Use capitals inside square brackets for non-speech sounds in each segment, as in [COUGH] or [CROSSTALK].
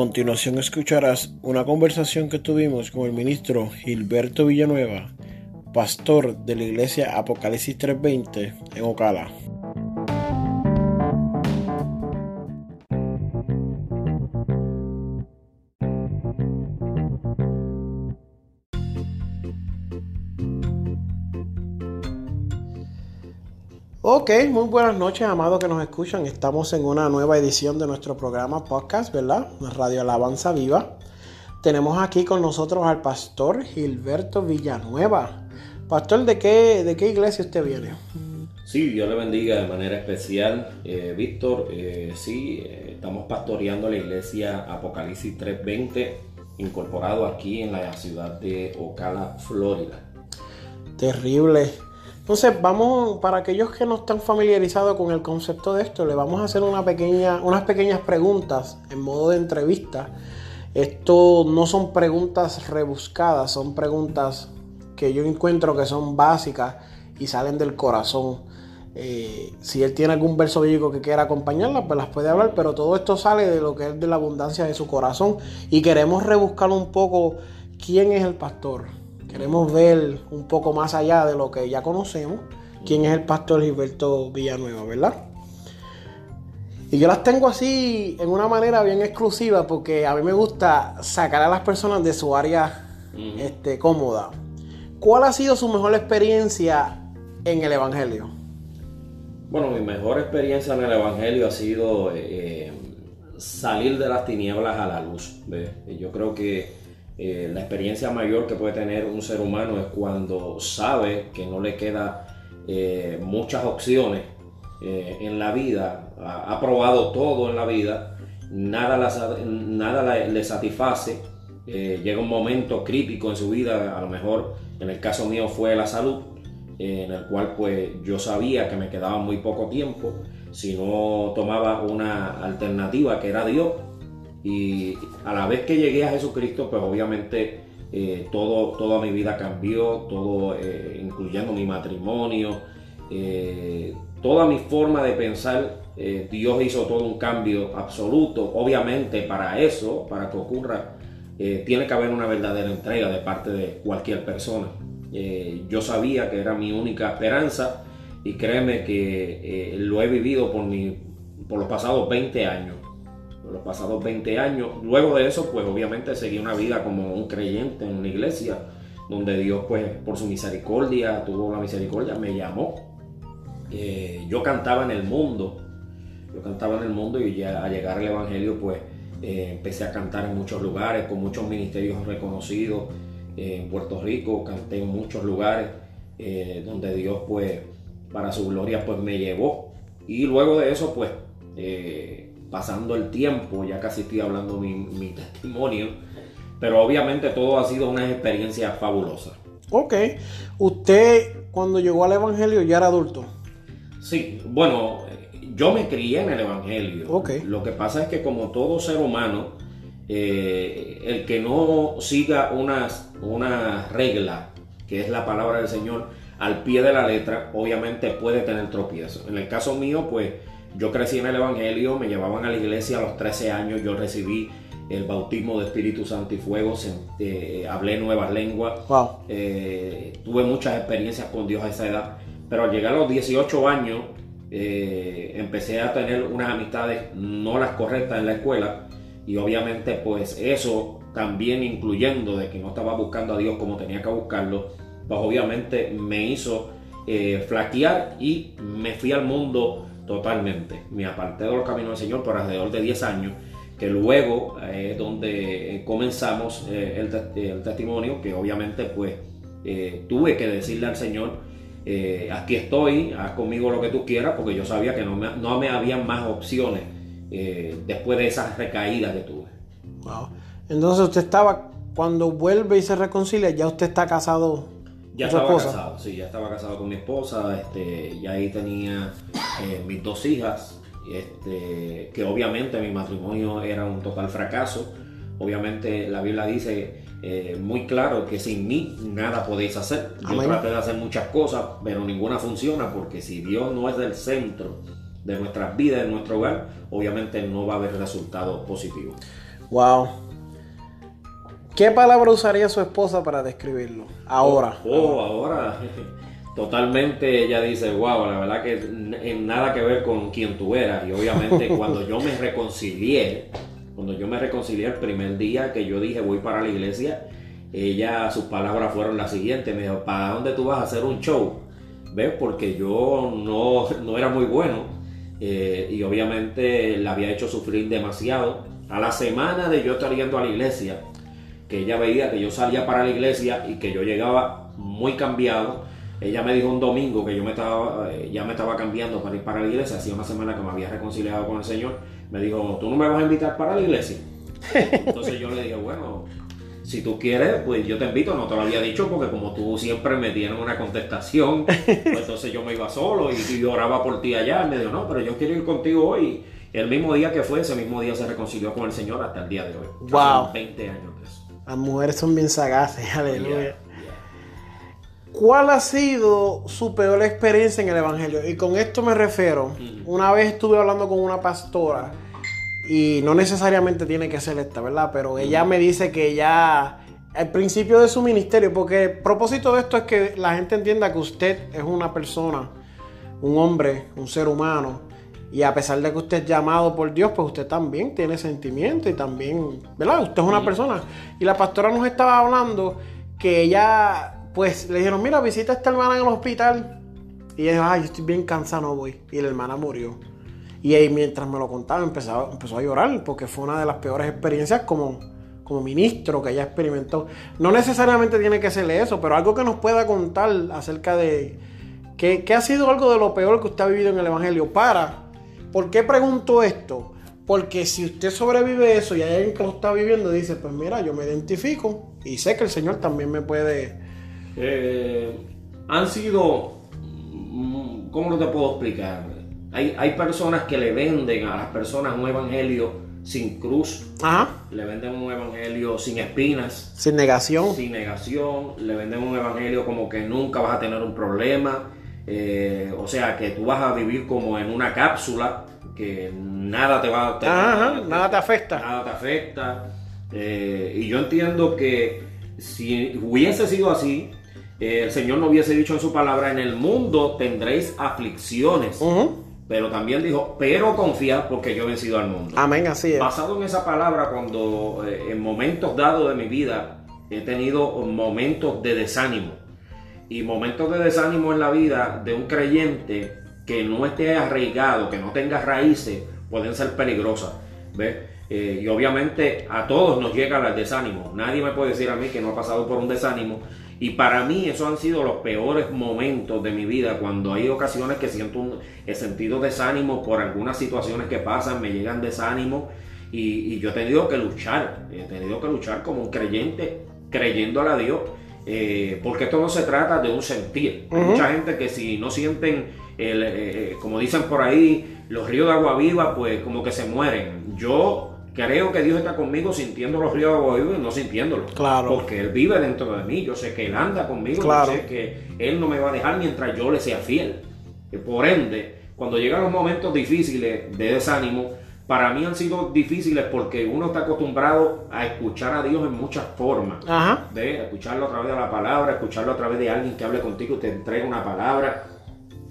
Continuación escucharás una conversación que tuvimos con el ministro Gilberto Villanueva, pastor de la iglesia Apocalipsis 320 en Ocala. Ok, muy buenas noches, amados que nos escuchan. Estamos en una nueva edición de nuestro programa podcast, ¿verdad? Radio Alabanza Viva. Tenemos aquí con nosotros al pastor Gilberto Villanueva. Pastor, ¿de qué, de qué iglesia usted viene? Sí, Dios le bendiga de manera especial, eh, Víctor. Eh, sí, eh, estamos pastoreando la iglesia Apocalipsis 320, incorporado aquí en la ciudad de Ocala, Florida. Terrible. Entonces, vamos, para aquellos que no están familiarizados con el concepto de esto, le vamos a hacer unas pequeñas preguntas en modo de entrevista. Esto no son preguntas rebuscadas, son preguntas que yo encuentro que son básicas y salen del corazón. Eh, si él tiene algún verso bíblico que quiera acompañarlas, pues las puede hablar, pero todo esto sale de lo que es de la abundancia de su corazón. Y queremos rebuscar un poco quién es el pastor, Queremos ver un poco más allá de lo que ya conocemos, quién es el pastor Gilberto Villanueva, ¿verdad? Y yo las tengo así en una manera bien exclusiva porque a mí me gusta sacar a las personas de su área este, cómoda. ¿Cuál ha sido su mejor experiencia en el Evangelio? Bueno, mi mejor experiencia en el Evangelio ha sido eh, salir de las tinieblas a la luz. Yo creo que eh, la experiencia mayor que puede tener un ser humano es cuando sabe que no le queda eh, muchas opciones eh, en la vida, ha, probado todo en la vida, nada, nada le satisface, llega un momento crítico en su vida, a lo mejor en el caso mío fue la salud, en el cual pues yo sabía que me quedaba muy poco tiempo, si no tomaba una alternativa que era Dios, y a la vez que llegué a Jesucristo, pues obviamente eh, todo, toda mi vida cambió, todo, eh, incluyendo mi matrimonio, eh, toda mi forma de pensar, Dios hizo todo un cambio absoluto. Obviamente para eso, para que ocurra, tiene que haber una verdadera entrega de parte de cualquier persona. yo sabía que era mi única esperanza y créeme que lo he vivido por, mi, por los pasados 20 años los pasados 20 años. Luego de eso, pues obviamente seguí una vida como un creyente en una iglesia, donde Dios, pues por su misericordia, tuvo la misericordia, me llamó. Eh, yo cantaba en el mundo, yo cantaba en el mundo y ya al llegar al Evangelio, pues eh, empecé a cantar en muchos lugares, con muchos ministerios reconocidos. Eh, en Puerto Rico canté en muchos lugares donde Dios, pues, para su gloria, pues me llevó. Y luego de eso, pues, pasando el tiempo, ya casi estoy hablando mi, mi [LAUGHS] testimonio, pero obviamente todo ha sido una experiencia fabulosa. Ok, usted cuando llegó al Evangelio ya era adulto. Sí, bueno, yo me crié en el Evangelio. Okay. Lo que pasa es que como todo ser humano, eh, el que no siga unas, una regla, que es la palabra del Señor, al pie de la letra, obviamente puede tener tropiezo. En el caso mío, pues yo crecí en el Evangelio, me llevaban a la iglesia a los 13 años, yo recibí el bautismo de Espíritu Santo y Fuego, eh, hablé nuevas lenguas, eh, tuve muchas experiencias con Dios a esa edad, pero al llegar a los 18 años eh, empecé a tener unas amistades no las correctas en la escuela y obviamente pues eso también incluyendo de que no estaba buscando a Dios como tenía que buscarlo, pues obviamente me hizo flaquear y me fui al mundo totalmente. Me aparté de los caminos del Señor por alrededor de 10 años, que luego es donde comenzamos eh, el, testimonio, que obviamente pues eh, tuve que decirle al Señor, eh, aquí estoy, haz conmigo lo que tú quieras, porque yo sabía que no me, no me habían más opciones después de esas recaídas que tuve. Wow. Entonces usted estaba, cuando vuelve y se reconcilia, ya usted está casado. Ya estaba esposa. casado, sí, ya estaba casado con mi esposa, este, ya ahí tenía eh, mis dos hijas, este, que obviamente mi matrimonio era un total fracaso. Obviamente la Biblia dice eh, muy claro que sin mí nada podéis hacer. Yo Amén. traté de hacer muchas cosas, pero ninguna funciona porque si Dios no es del centro de nuestras vidas, de nuestro hogar, obviamente no va a haber resultados positivos. Wow. ¿Qué palabra usaría su esposa para describirlo? Ahora. Oh, ahora. [LAUGHS] Totalmente ella dice, wow, la verdad que en nada que ver con quien tú eras. Y obviamente [LAUGHS] cuando yo me reconcilié, cuando yo me reconcilié el primer día que yo dije voy para la iglesia, ella, sus palabras fueron las siguientes, me dijo, ¿para dónde tú vas a hacer un show? ¿Ves? Porque yo no, no era muy bueno eh, y obviamente la había hecho sufrir demasiado. A la semana de yo estar yendo a la iglesia, que ella veía que yo salía para la iglesia y que yo llegaba muy cambiado. Ella me dijo un domingo que yo me estaba, eh, ya me estaba cambiando para ir para la iglesia, hacía una semana que me había reconciliado con el Señor. Me dijo, ¿tú no me vas a invitar para la iglesia? Entonces yo le dije, bueno, si tú quieres, pues yo te invito, no te lo había dicho porque como tú siempre me dieron una contestación, pues entonces yo me iba solo y, y oraba por ti allá. Y me dijo, no, pero yo quiero ir contigo hoy. El mismo día que fue, ese mismo día se reconcilió con el Señor hasta el día de hoy. Wow. Hace 20 años de eso. Las mujeres son bien sagaces, aleluya. Yeah, yeah. ¿Cuál ha sido su peor experiencia en el Evangelio? Y con esto me refiero, una vez estuve hablando con una pastora y no necesariamente tiene que ser esta, ¿verdad? Pero ella me dice que ya al principio de su ministerio, porque el propósito de esto es que la gente entienda que usted es una persona, un hombre, un ser humano, y a pesar de que usted es llamado por Dios, pues usted también tiene sentimientos y también, ¿verdad? Usted es una persona. Y la pastora nos estaba hablando que ella, pues le dijeron, mira, visita a esta hermana en el hospital. Y ella dijo, ay, yo estoy bien cansada, no voy. Y la hermana murió. Y ahí mientras me lo contaba empezó, empezó a llorar porque fue una de las peores experiencias como, como ministro que ella experimentó. No necesariamente tiene que ser eso, pero algo que nos pueda contar acerca de qué, qué ha sido algo de lo peor que usted ha vivido en el Evangelio. Para, ¿por qué pregunto esto? Porque si usted sobrevive eso y hay alguien que lo está viviendo, dice, pues mira, yo me identifico y sé que el Señor también me puede... Eh, han sido, mm, ¿cómo no te puedo explicar? Hay, hay personas que le venden a las personas un evangelio sin cruz, Ajá, le venden un evangelio sin espinas, sin negación. sin negación, le venden un evangelio como que nunca vas a tener un problema, eh, o sea, que tú vas a vivir como en una cápsula, que nada te va a... Ajá, ajá, nada te afecta. nada te afecta. Eh, y yo entiendo que si hubiese sido así, eh, el Señor no hubiese dicho en su palabra, en el mundo tendréis aflicciones. Pero también dijo, pero confiad porque yo he vencido al mundo. Amén, así es. Basado en esa palabra, cuando en momentos dados de mi vida he tenido momentos de desánimo. Y momentos de desánimo en la vida de un creyente que no esté arraigado, que no tenga raíces, pueden ser peligrosas. ¿ves? Eh, y obviamente a todos nos llega el desánimo. Nadie me puede decir a mí que no ha pasado por un desánimo. Y para mí esos han sido los peores momentos de mi vida, cuando hay ocasiones que siento un, he sentido desánimo por algunas situaciones que pasan, me llegan desánimo y, y yo he tenido que luchar, he tenido que luchar como un creyente, creyéndole a Dios, eh, porque esto no se trata de un sentir. Hay mucha gente que si no sienten, el, eh, eh, como dicen por ahí, los ríos de agua viva, pues como que se mueren. Yo creo que Dios está conmigo sintiendo los ríos de agua viva y no sintiéndolos. Claro. Porque Él vive dentro de mí. Yo sé que Él anda conmigo. Claro. Yo sé que Él no me va a dejar mientras yo le sea fiel. Por ende, cuando llegan los momentos difíciles de desánimo, para mí han sido difíciles porque uno está acostumbrado a escuchar a Dios en muchas formas. Ajá. De escucharlo a través de la palabra, escucharlo a través de alguien que hable contigo, te entrega una palabra,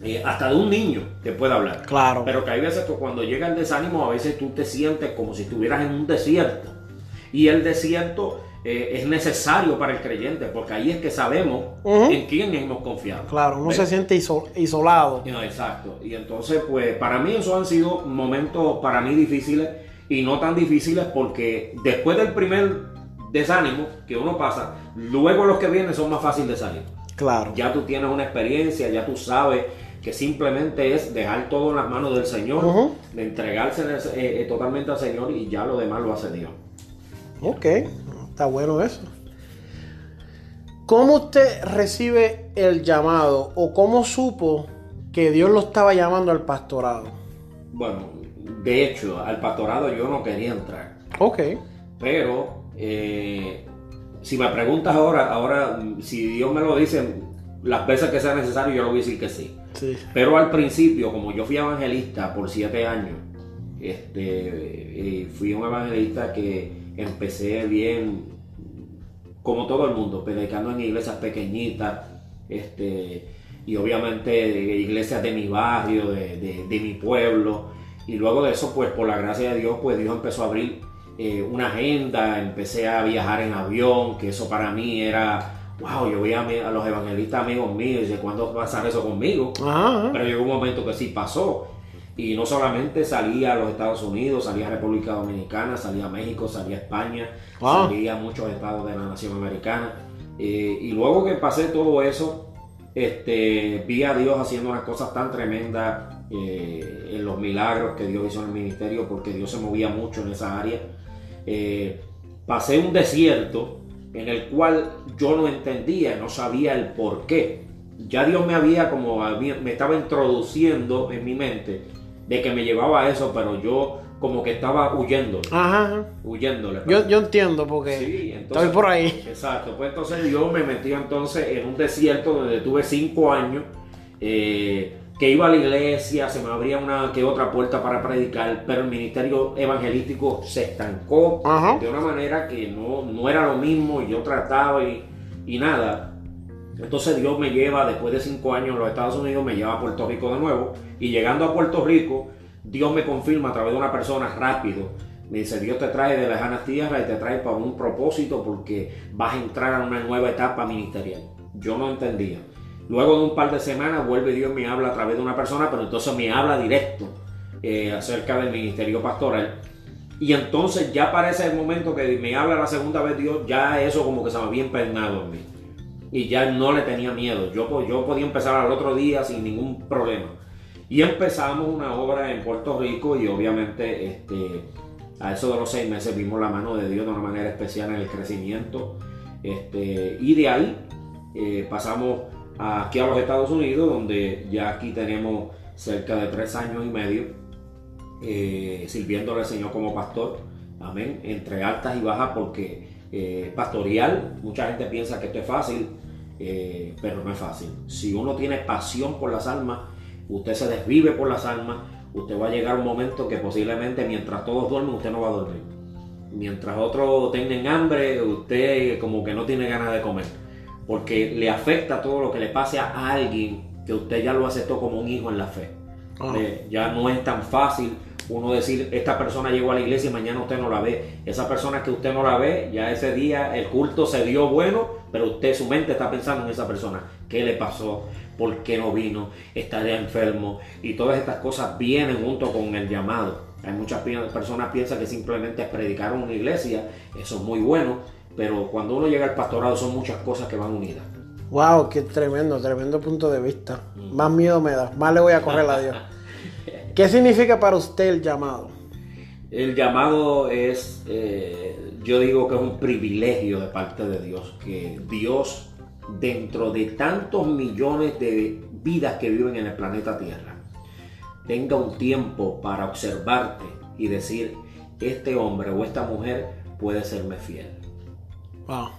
eh, hasta de un niño que pueda hablar. Claro. Pero que hay veces que cuando llega el desánimo, a veces tú te sientes como si estuvieras en un desierto. Y el desierto eh, es necesario para el creyente, porque ahí es que sabemos en quién hemos confiado. Claro, uno ¿Ves? se siente iso- isolado. No, exacto. Y entonces, pues, para mí eso han sido momentos para mí difíciles y no tan difíciles porque después del primer desánimo que uno pasa, luego los que vienen son más fáciles de salir. Claro. Ya tú tienes una experiencia, ya tú sabes que simplemente es dejar todo en las manos del Señor, de entregarse eh, eh, totalmente al Señor y ya lo demás lo hace Dios. Ok, está bueno eso. ¿Cómo usted recibe el llamado o cómo supo que Dios lo estaba llamando al pastorado? Bueno, de hecho, al pastorado yo no quería entrar. Ok. Pero, eh, si me preguntas ahora, ahora, si Dios me lo dice, las veces que sea necesario, yo le voy a decir que sí. Sí. Pero al principio, como yo fui evangelista por siete años, este, eh, fui un evangelista que empecé bien, como todo el mundo, predicando en iglesias pequeñitas, este, y obviamente iglesias de mi barrio, de, de- de mi pueblo. Y luego de eso, pues por la gracia de Dios, pues Dios empezó a abrir eh, una agenda, empecé a viajar en avión, que eso para mí era, wow, yo veía a, a los evangelistas amigos míos, y de cuándo va a pasar eso conmigo. Ajá. Pero llegó un momento que sí pasó. Y no solamente salía a los Estados Unidos, salía a República Dominicana, salía a México, salía a España, Ah. salía a muchos estados de la nación americana. Eh, y luego que pasé todo eso, este, vi a Dios haciendo unas cosas tan tremendas eh, en los milagros que Dios hizo en el ministerio, porque Dios se movía mucho en esa área. Eh, pasé un desierto en el cual yo no entendía, no sabía el por qué. Ya Dios me había como me estaba introduciendo en mi mente de que me llevaba a eso, pero yo como que estaba huyendo, Ajá. huyéndole. Yo, yo entiendo porque Sí, entonces- estoy por ahí. Exacto, pues entonces yo me metí entonces en un desierto donde tuve cinco años, eh, que iba a la iglesia, se me abría una que otra puerta para predicar, pero el ministerio evangelístico se estancó Ajá. de una manera que no, no era lo mismo, y yo trataba y, y nada. Entonces Dios me lleva, después de cinco años en los Estados Unidos, me lleva a Puerto Rico de nuevo, y llegando a Puerto Rico, Dios me confirma a través de una persona rápido. Me dice, Dios te trae de lejanas tierras y te trae para un propósito porque vas a entrar a una nueva etapa ministerial. Yo no entendía. Luego de un par de semanas vuelve Dios me habla a través de una persona, pero entonces me habla directo eh, acerca del ministerio pastoral. Y entonces ya para ese momento que me habla la segunda vez Dios, ya eso como que se me había impregnado en mí. Y ya no le tenía miedo. Yo, yo podía empezar al otro día sin ningún problema. Y empezamos una obra en Puerto Rico y obviamente este, a eso de los seis meses vimos la mano de Dios de una manera especial en el crecimiento. Este, y de ahí eh, pasamos aquí a los Estados Unidos, donde ya aquí tenemos cerca de tres años y medio eh, sirviéndole al Señor como pastor. Amén. Entre altas y bajas, porque eh, pastorear, mucha gente piensa que esto es fácil, eh, pero no es fácil. Si uno tiene pasión por las almas, usted se desvive por las almas, usted va a llegar a un momento que posiblemente mientras todos duermen, usted no va a dormir. Mientras otros tengan hambre, usted como que no tiene ganas de comer. Porque le afecta todo lo que le pase a alguien que usted ya lo aceptó como un hijo en la fe. Eh, ya no es tan fácil uno decir, esta persona llegó a la iglesia y mañana usted no la ve. Esa persona que usted no la ve, ya ese día el culto se dio bueno, pero usted, su mente está pensando en esa persona. ¿Qué le pasó? ¿Por qué no vino? ¿Estaría enfermo? Y todas estas cosas vienen junto con el llamado. Hay muchas personas que piensan que simplemente es predicar en una iglesia, eso es muy bueno, pero cuando uno llega al pastorado son muchas cosas que van unidas. Wow, qué tremendo, tremendo punto de vista. Más miedo me da, más le voy a correr a Dios. [LAUGHS] ¿Qué significa para usted el llamado? El llamado es, eh, yo digo que es un privilegio de parte de Dios, que Dios, dentro de tantos millones de vidas que viven en el planeta Tierra, tenga un tiempo para observarte y decir, este hombre o esta mujer puede serme fiel, Wow,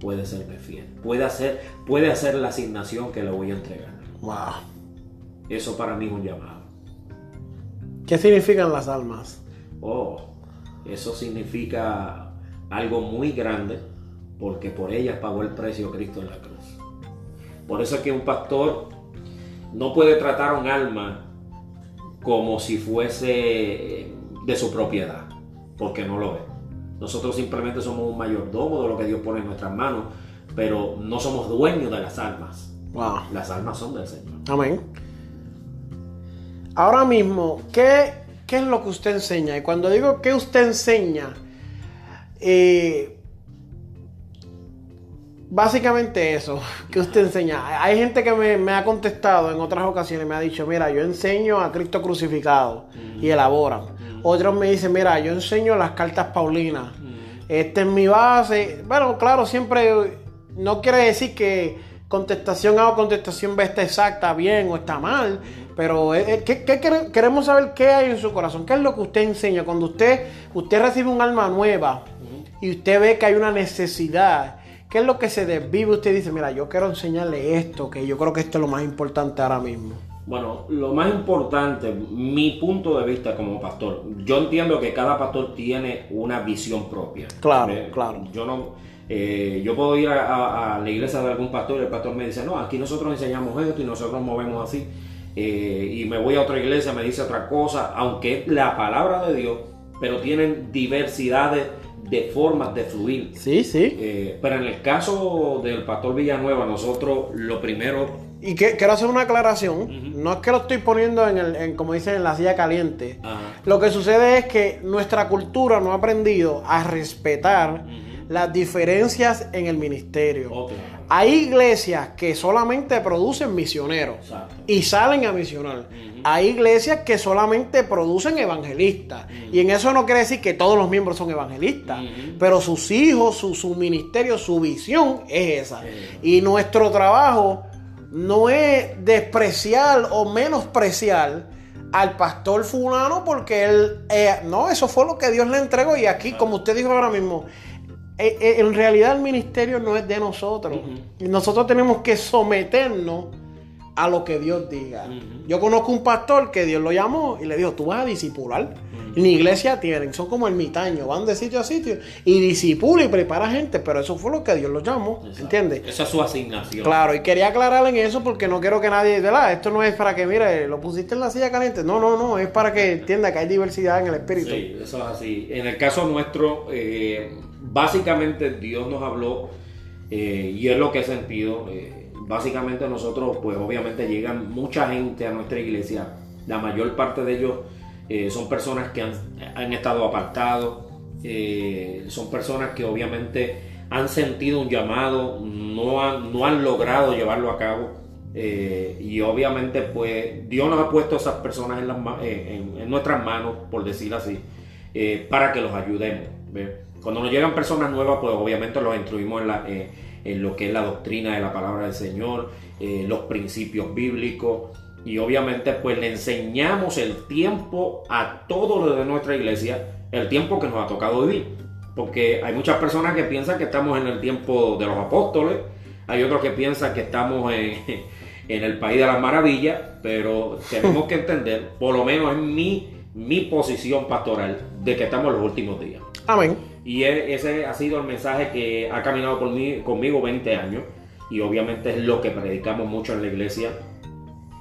puede serme fiel, puede hacer, puede hacer la asignación que le voy a entregar. wow. Eso para mí es un llamado. ¿Qué significan las almas? Oh, eso significa algo muy grande porque por ellas pagó el precio Cristo en la cruz. Por eso es que un pastor no puede tratar a un alma como si fuese de su propiedad, porque no lo es. Nosotros simplemente somos un mayordomo de lo que Dios pone en nuestras manos, pero no somos dueños de las almas. Wow. Las almas son del Señor. Amén. Ahora mismo, ¿qué, qué es lo que usted enseña? Y cuando digo que usted enseña, eh, básicamente eso, [LAUGHS] que usted enseña. Hay gente que me, me ha contestado en otras ocasiones, me ha dicho, mira, yo enseño a Cristo crucificado y elaboran. Otros me dicen, mira, yo enseño las cartas Paulinas. esta es mi base. Bueno, claro, siempre no quiere decir que contestación A o contestación B está exacta, bien o está mal, pero eh, eh, ¿qué, queremos saber qué hay en su corazón, qué es lo que usted enseña. Cuando usted, usted recibe un alma nueva y usted ve que hay una necesidad, ¿qué es lo que se desvive? Usted dice, mira, yo quiero enseñarle esto, que yo creo que esto es lo más importante ahora mismo. Bueno, lo más importante, mi punto de vista como pastor, yo entiendo que cada pastor tiene una visión propia. Claro, claro. Yo no, eh, yo puedo ir a, la iglesia de algún pastor y el pastor me dice, no, aquí nosotros enseñamos esto y nosotros movemos así. Eh, y me voy a otra iglesia, me dice otra cosa, aunque es la palabra de Dios, pero tienen diversidades de formas de fluir. Sí, sí. Eh, pero en el caso del pastor Villanueva, nosotros lo primero y que, quiero hacer una aclaración. No es que lo estoy poniendo en, el, como dicen, en la silla caliente. Lo que sucede es que nuestra cultura no ha aprendido a respetar las diferencias en el ministerio. Hay iglesias que solamente producen misioneros y salen a misionar. Hay iglesias que solamente producen evangelistas. Y en eso no quiere decir que todos los miembros son evangelistas. Pero sus hijos, su, su, ministerio, su visión es esa. Y nuestro trabajo no es despreciar o menospreciar al pastor fulano porque él, eh, no, eso fue lo que Dios le entregó y aquí, como usted dijo ahora mismo, en realidad el ministerio no es de nosotros. y Nosotros tenemos que someternos a lo que Dios diga. Yo conozco un pastor que Dios lo llamó y le dijo, tú vas a disipular. Ni iglesia tienen, son como ermitaños, van de sitio a sitio y disipula y prepara gente, pero eso fue lo que Dios lo llamó, ¿entiendes? Esa es su asignación. Claro, y quería aclarar en eso porque no quiero que nadie, ¿verdad? Esto no es para que, mire, lo pusiste en la silla caliente. No, no, no, es para que entienda que hay diversidad en el espíritu. Sí, eso es así. En el caso nuestro, eh, básicamente Dios nos habló eh, y es lo que he sentido. Eh, básicamente nosotros, pues obviamente llegan mucha gente a nuestra iglesia. La mayor parte de ellos eh, son personas que han, estado apartados, son personas que obviamente han sentido un llamado, no han, no han logrado llevarlo a cabo. Y obviamente pues Dios nos ha puesto a esas personas en, nuestras manos, por decir así, para que los ayudemos. Cuando nos llegan personas nuevas, pues obviamente los instruimos en la en lo que es la doctrina de la palabra del Señor, eh, los principios bíblicos y obviamente pues le enseñamos el tiempo a todos los de nuestra iglesia, el tiempo que nos ha tocado vivir. Porque hay muchas personas que piensan que estamos en el tiempo de los apóstoles, hay otros que piensan que estamos en, [LAUGHS] en el país de las maravillas, pero [LAUGHS] tenemos que entender, por lo menos en mi, mi posición pastoral, de que estamos en los últimos días. Amén. Y e, ese ha sido el mensaje que ha caminado por mí, conmigo 20 años. Y obviamente es lo que predicamos mucho en la iglesia.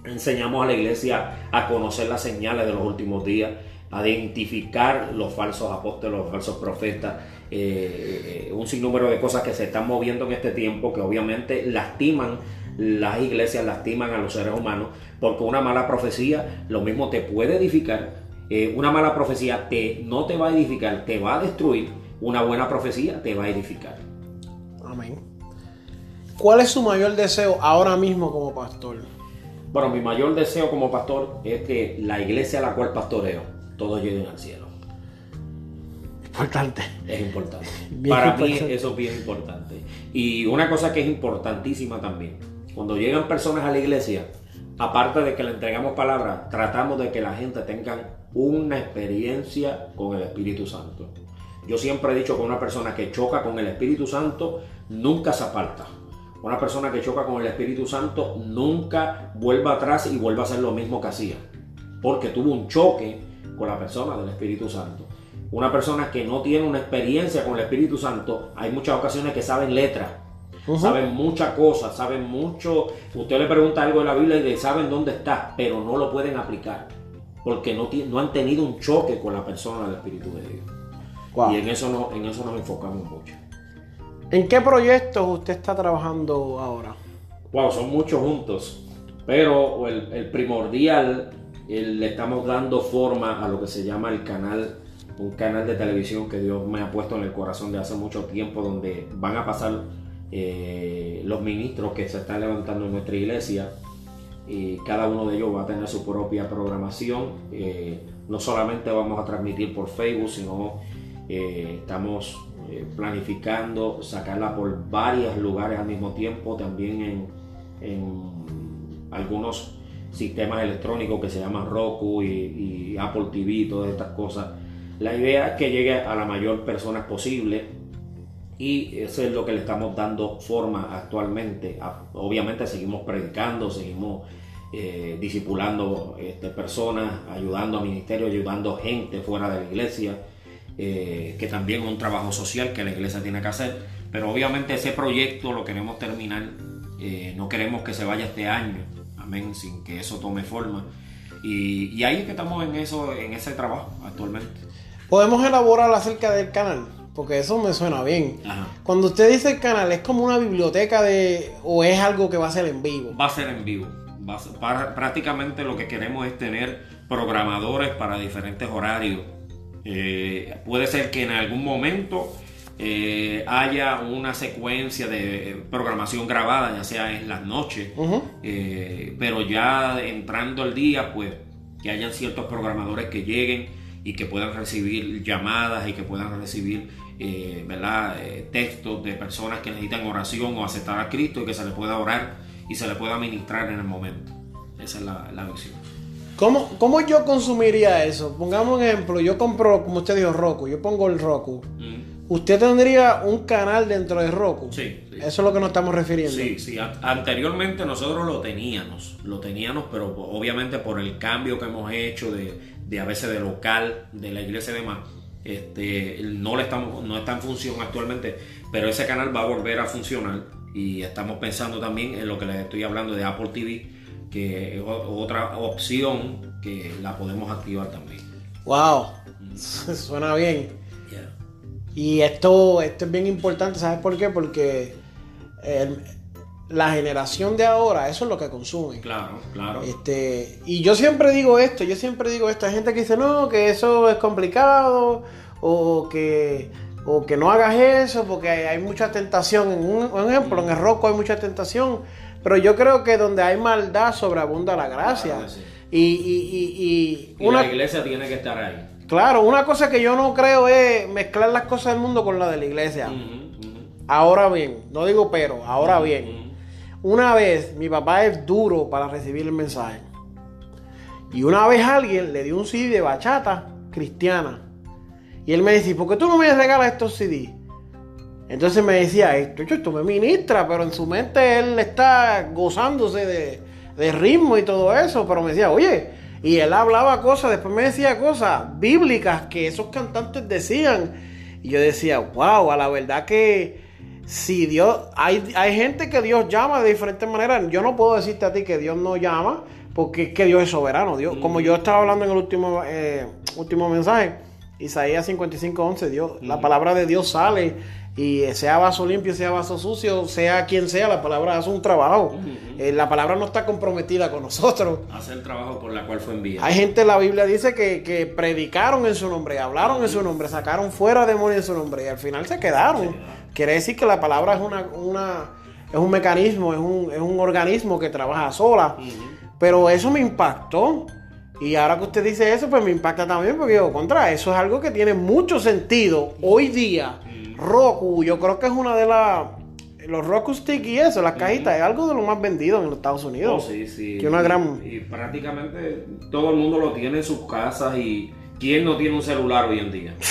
Enseñamos a la iglesia a conocer las señales de los últimos días, a identificar los falsos apóstoles, los falsos profetas, eh, eh, un sinnúmero de cosas que se están moviendo en este tiempo que obviamente lastiman las iglesias, lastiman a los seres humanos, porque una mala profecía lo mismo te puede edificar, eh, una mala profecía te, no te va a edificar, te va a destruir una buena profecía te va a edificar. Amén. ¿Cuál es su mayor deseo ahora mismo como pastor? Bueno, mi mayor deseo como pastor es que la iglesia a la cual pastoreo, todos lleguen al cielo. Importante. Es importante. [LAUGHS] Para mí eso es bien importante. Y una cosa que es importantísima también, cuando llegan personas a la iglesia, aparte de que le entregamos palabras, tratamos de que la gente tenga una experiencia con el Espíritu Santo. Yo siempre he dicho que una persona que choca con el Espíritu Santo nunca se aparta. Una persona que choca con el Espíritu Santo nunca vuelve atrás y vuelve a hacer lo mismo que hacía. Porque tuvo un choque con la persona del Espíritu Santo. Una persona que no tiene una experiencia con el Espíritu Santo, hay muchas ocasiones que saben letras, saben muchas cosas, saben mucho. Usted le pregunta algo de la Biblia y le saben dónde está, pero no lo pueden aplicar. Porque no, no han tenido un choque con la persona del Espíritu de Dios. Y en eso, no, en eso nos enfocamos mucho. ¿En qué proyectos usted está trabajando ahora? Wow, son muchos juntos. Pero el, primordial, le estamos dando forma a lo que se llama el canal, un canal de televisión que Dios me ha puesto en el corazón de hace mucho tiempo, donde van a pasar eh, los ministros que se están levantando en nuestra iglesia. Y cada uno de ellos va a tener su propia programación. Eh, no solamente vamos a transmitir por Facebook, sino eh, estamos eh, planificando sacarla por varios lugares al mismo tiempo, también en, algunos sistemas electrónicos que se llaman Roku y, Apple TV, todas estas cosas. La idea es que llegue a la mayor personas posible y eso es lo que le estamos dando forma actualmente. Obviamente seguimos predicando, seguimos eh, discipulando este, personas, ayudando a ministerio, ayudando gente fuera de la iglesia, eh, que también es un trabajo social que la iglesia tiene que hacer. Pero obviamente ese proyecto lo queremos terminar, eh, no queremos que se vaya este año amén, sin que eso tome forma. Y, ahí es que estamos en eso, en ese trabajo actualmente. Podemos elaborar acerca del canal, porque eso me suena bien. Cuando usted dice el canal, ¿es como una biblioteca de o es algo que va a ser en vivo? Va a ser en vivo. prácticamente lo que queremos es tener programadores para diferentes horarios. Eh, puede ser que en algún momento eh, haya una secuencia de programación grabada, ya sea en las noches, eh, pero ya entrando el día, pues que hayan ciertos programadores que lleguen y que puedan recibir llamadas y que puedan recibir eh, ¿verdad? textos de personas que necesitan oración o aceptar a Cristo y que se le pueda orar y se le pueda ministrar en el momento. Esa es la, la visión. ¿Cómo, ¿Cómo, yo consumiría eso? Pongamos un ejemplo, yo compro, como usted dijo, Roku, yo pongo el Roku. Usted tendría un canal dentro de Roku. Sí, Eso es lo que nos estamos refiriendo. Sí, sí. Anteriormente nosotros lo teníamos, lo teníamos, pero obviamente por el cambio que hemos hecho de, a veces de local, de la iglesia y demás, este, no, le estamos, no está en función actualmente, pero ese canal va a volver a funcionar y estamos pensando también en lo que les estoy hablando de Apple TV, que es otra opción que la podemos activar también. ¡Wow! [LAUGHS] Suena bien. Y esto, esto es bien importante, ¿sabes por qué? Porque la generación de ahora, eso es lo que consume. Claro, claro. Este, y yo siempre digo esto, yo siempre digo esto, hay gente que dice, no, que eso es complicado, o que, o que no hagas eso, porque hay, mucha tentación. En un, ejemplo, en el roco hay mucha tentación, pero yo creo que donde hay maldad sobreabunda la gracia. y, y, y, una... la iglesia tiene que estar ahí. Claro, una cosa que yo no creo es mezclar las cosas del mundo con la de la iglesia. Ahora bien, no digo pero, ahora bien. Una vez mi papá es duro para recibir el mensaje. Y una vez alguien le dio un CD de bachata cristiana. Y él me decía, ¿por qué tú no me regalas estos CD? Entonces me decía, esto, esto me ministra, pero en su mente él está gozándose de, de ritmo y todo eso. Pero me decía, oye, y él hablaba cosas, después me decía cosas bíblicas que esos cantantes decían. Y yo decía, wow, a la verdad que si Dios, hay, hay gente que Dios llama de diferentes maneras. Yo no puedo decirte a ti que Dios no llama, porque es que Dios es soberano. Dios, como yo estaba hablando en el último, eh, último mensaje, Isaías 55, 11, Dios, la palabra de Dios sale y sea vaso limpio, sea vaso sucio, sea quien sea, la palabra hace un trabajo. Eh, la palabra no está comprometida con nosotros. Hace el trabajo por la cual fue enviada. Hay gente, la Biblia dice que, predicaron en su nombre, hablaron en su nombre, sacaron fuera demonios en su nombre y al final se quedaron. Quiere decir que la palabra es una, una es un mecanismo, es un, es un organismo que trabaja sola. Pero eso me impactó. Y ahora que usted dice eso, pues me impacta también porque digo, contra, eso es algo que tiene mucho sentido hoy día Roku, yo creo que es una de las. Los Roku Stick y eso, las cajitas, es algo de lo más vendido en los Estados Unidos. Oh, sí, sí. Que una gran... y, prácticamente todo el mundo lo tiene en sus casas y ¿quién no tiene un celular hoy en día? [LAUGHS]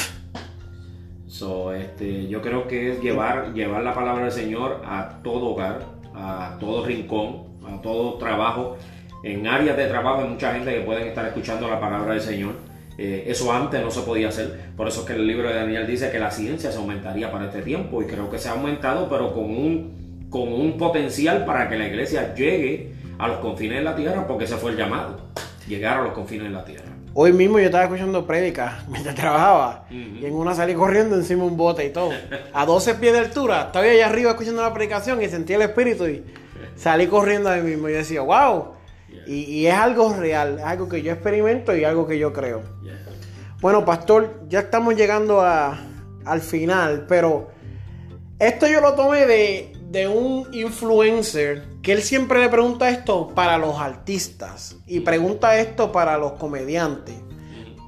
So, este, yo creo que es llevar, llevar la palabra del Señor a todo hogar, a todo rincón, a todo trabajo. En áreas de trabajo hay mucha gente que pueden estar escuchando la palabra del Señor eh, eso antes no se podía hacer. Por eso es que el libro de Daniel dice que la ciencia se aumentaría para este tiempo y creo que se ha aumentado, pero con un, con un potencial para que la iglesia llegue a los confines de la tierra, porque ese fue el llamado, llegar a los confines de la tierra. Hoy mismo yo estaba escuchando prédicas [LAUGHS] mientras trabajaba y en una salí corriendo encima de un bote y todo. A 12 pies de altura, estaba allá arriba escuchando la predicación y sentí el espíritu y salí corriendo ahí mismo y decía, wow, y, es algo real, es algo que yo experimento y algo que yo creo. Bueno, pastor, ya estamos llegando al final, pero esto yo lo tomé de, de un influencer que él siempre le pregunta esto para los artistas y pregunta esto para los comediantes.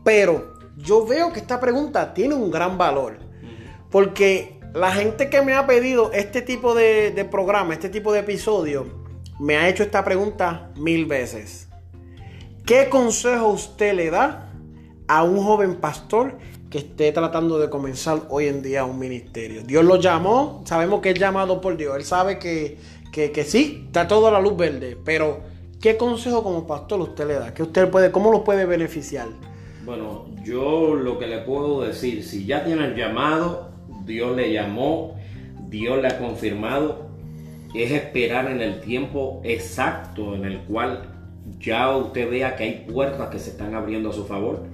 Pero yo veo que esta pregunta tiene un gran valor. Porque la gente que me ha pedido este tipo de, programa, este tipo de episodio, me ha hecho esta pregunta mil veces. ¿Qué consejo usted le da a un joven pastor que esté tratando de comenzar hoy en día un ministerio? Dios lo llamó, sabemos que es llamado por Dios, él sabe que, que, sí, está todo a la luz verde, pero ¿qué consejo como pastor usted le da? ¿Qué usted puede, ¿Cómo lo puede beneficiar? Bueno, yo lo que le puedo decir, si ya tiene el llamado, Dios le llamó, Dios le ha confirmado, es esperar en el tiempo exacto en el cual ya usted vea que hay puertas que se están abriendo a su favor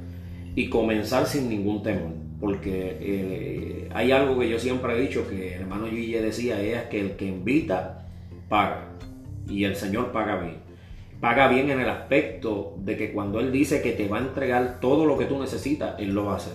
y comenzar sin ningún temor. Porque eh, hay algo que yo siempre he dicho, que el hermano Gille decía, es que el que invita, paga. Y el Señor paga bien paga bien en el aspecto de que cuando Él dice que te va a entregar todo lo que tú necesitas, Él lo va a hacer.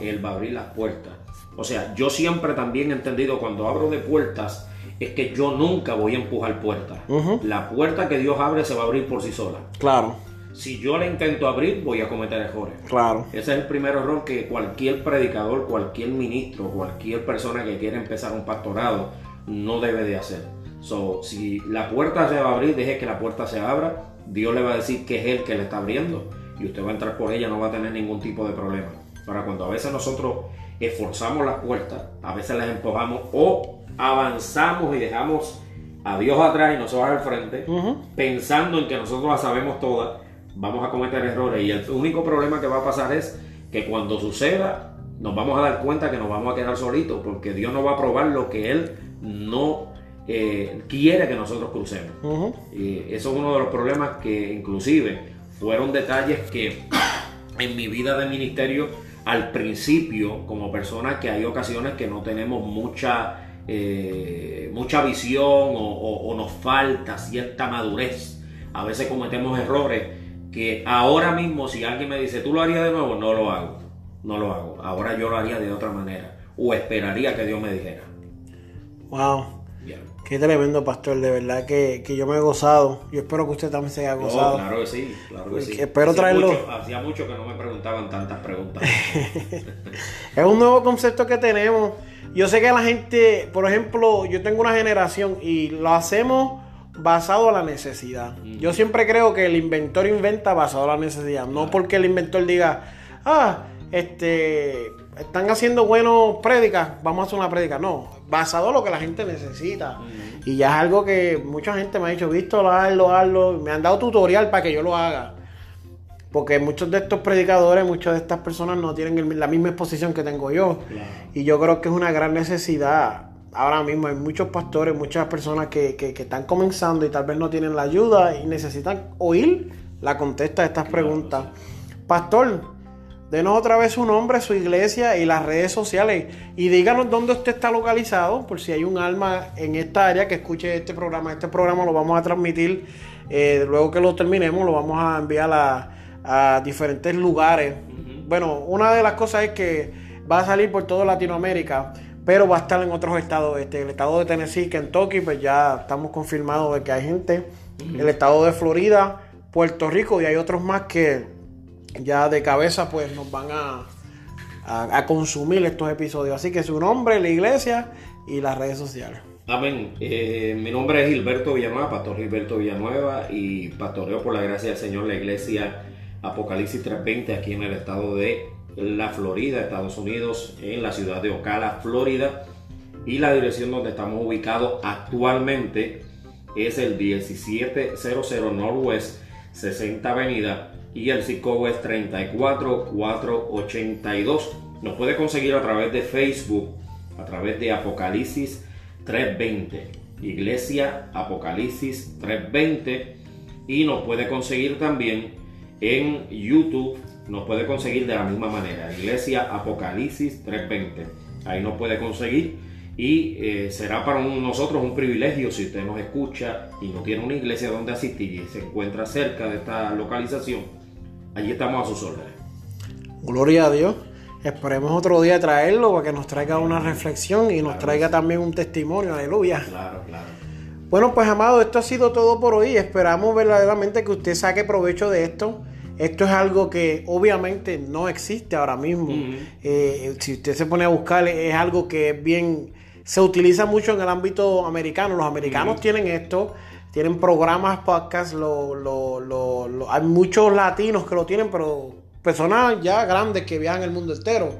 Él va a abrir las puertas. O sea, yo siempre también he entendido cuando abro de puertas es que yo nunca voy a empujar puertas. La puerta que Dios abre se va a abrir por sí sola. Claro. Si yo la intento abrir, voy a cometer errores. Claro. Ese es el primer error que cualquier predicador, cualquier ministro, cualquier persona que quiera empezar un pastorado no debe de hacer So, si la puerta se va a abrir, deje que la puerta se abra. Dios le va a decir que es Él que le está abriendo y usted va a entrar por ella, no va a tener ningún tipo de problema. Para cuando a veces nosotros esforzamos las puertas, a veces las empujamos o avanzamos y dejamos a Dios atrás y nosotros al frente, pensando en que nosotros la sabemos todas, vamos a cometer errores. Y el único problema que va a pasar es que cuando suceda, nos vamos a dar cuenta que nos vamos a quedar solitos, porque Dios no va a probar lo que Él no eh, quiere que nosotros crucemos. Y eso es uno de los problemas que inclusive fueron detalles que en mi vida de ministerio al principio como persona que hay ocasiones que no tenemos mucha eh, mucha visión o, nos falta cierta madurez. A veces cometemos errores que ahora mismo si alguien me dice tú lo harías de nuevo no lo hago no lo hago. Ahora yo lo haría de otra manera o esperaría que Dios me dijera. Wow Qué tremendo, pastor. De verdad que, yo me he gozado. Yo espero que usted también se haya gozado. claro que sí, claro que sí. Espero traerlo. hacía mucho que no me preguntaban tantas preguntas. [LAUGHS] es un nuevo concepto que tenemos. Yo sé que la gente, por ejemplo, yo tengo una generación y lo hacemos basado a la necesidad. Yo siempre creo que el inventor inventa basado a la necesidad. No porque el inventor diga, ah, este, están haciendo buenos prédicas, vamos a hacer una prédica. No, basado en lo que la gente necesita. Y ya es algo que mucha gente me ha dicho, visto, hazlo, hazlo. Me han dado tutorial para que yo lo haga. Porque muchos de estos predicadores, muchas de estas personas no tienen la misma exposición que tengo yo. Y yo creo que es una gran necesidad. Ahora mismo hay muchos pastores, muchas personas que, que, están comenzando y tal vez no tienen la ayuda y necesitan oír la contesta de estas preguntas. Pastor, Denos otra vez su nombre, su iglesia y las redes sociales. Y díganos dónde usted está localizado, por si hay un alma en esta área que escuche este programa. Este programa lo vamos a transmitir, eh, luego que lo terminemos, lo vamos a enviar a, diferentes lugares. Bueno, una de las cosas es que va a salir por toda Latinoamérica, pero va a estar en otros estados. Este, el estado de Tennessee, Kentucky, pues ya estamos confirmados de que hay gente. El estado de Florida, Puerto Rico y hay otros más que ya de cabeza pues nos van a, a, consumir estos episodios. Así que su nombre, la iglesia y las redes sociales. Amén. Eh, mi nombre es Gilberto Villanueva, pastor Gilberto Villanueva y pastoreo por la gracia del Señor la iglesia Apocalipsis 320 aquí en el estado de la Florida, Estados Unidos, en la ciudad de Ocala, Florida. Y la dirección donde estamos ubicados actualmente es el 1700 Northwest 60 Avenida y el psicólogo es 34482. Nos puede conseguir a través de Facebook, a través de Apocalipsis 320, Iglesia Apocalipsis 320 y nos puede conseguir también en YouTube, nos puede conseguir de la misma manera, Iglesia Apocalipsis 320. Ahí nos puede conseguir y eh, será para nosotros un privilegio si usted nos escucha y no tiene una iglesia donde asistir y se encuentra cerca de esta localización allí estamos a sus órdenes. Gloria a Dios. Esperemos otro día traerlo para que nos traiga una reflexión y nos traiga también un testimonio. Aleluya. Claro, claro. Bueno, pues amado, esto ha sido todo por hoy. Esperamos verdaderamente que usted saque provecho de esto. Esto es algo que obviamente no existe ahora mismo. Eh, si usted se pone a buscar, es algo que es bien, se utiliza mucho en el ámbito americano. Los americanos tienen esto, tienen programas, podcasts, lo, lo, lo, hay muchos latinos que lo tienen, pero personas ya grandes que viajan el mundo entero.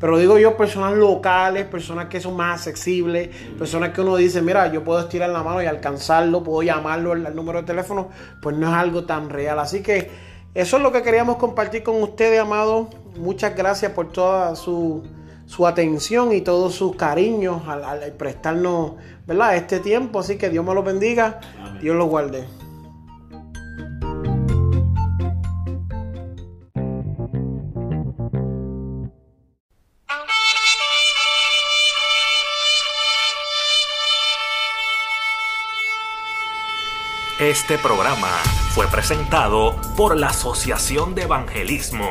Pero digo yo, personas locales, personas que son más accesibles, personas que uno dice, mira, yo puedo estirar la mano y alcanzarlo, puedo llamarlo al, número de teléfono, pues no es algo tan real. Así que eso es lo que queríamos compartir con ustedes, amados. Muchas gracias por toda su, su atención y todos sus cariños al, prestarnos ¿verdad? este tiempo. Así que Dios me lo bendiga, Dios lo guarde. Este programa fue presentado por la Asociación de Evangelismo.